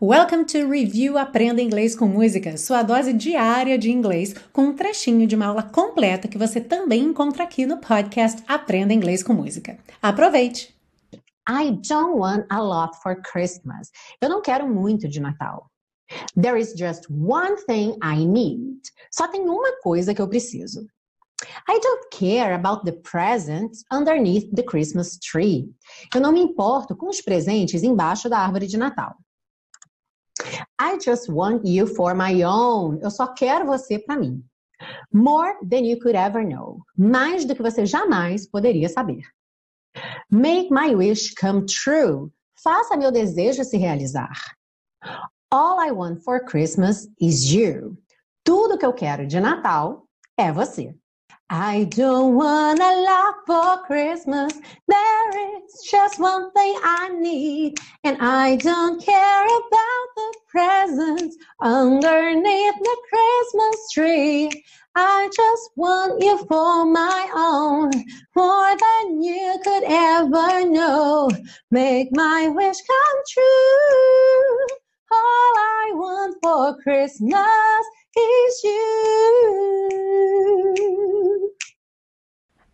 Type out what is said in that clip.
Welcome to Review Aprenda Inglês com Música, sua dose diária de inglês, com um trechinho de uma aula completa que você também encontra aqui no podcast Aprenda Inglês com Música. Aproveite! I don't want a lot for Christmas. Eu não quero muito de Natal. There is just one thing I need. Só tem uma coisa que eu preciso. I don't care about the presents underneath the Christmas tree. Eu não me importo com os presentes embaixo da árvore de Natal. I just want you for my own. Eu só quero você para mim. More than you could ever know. Mais do que você jamais poderia saber. Make my wish come true. Faça meu desejo se realizar. All I want for Christmas is you. Tudo que eu quero de Natal é você. I don't want a lot for Christmas. There is just one thing I need. And I don't care about presents underneath the Christmas tree. I just want you for my own, more than you could ever know. Make my wish come true. All I want for Christmas is you.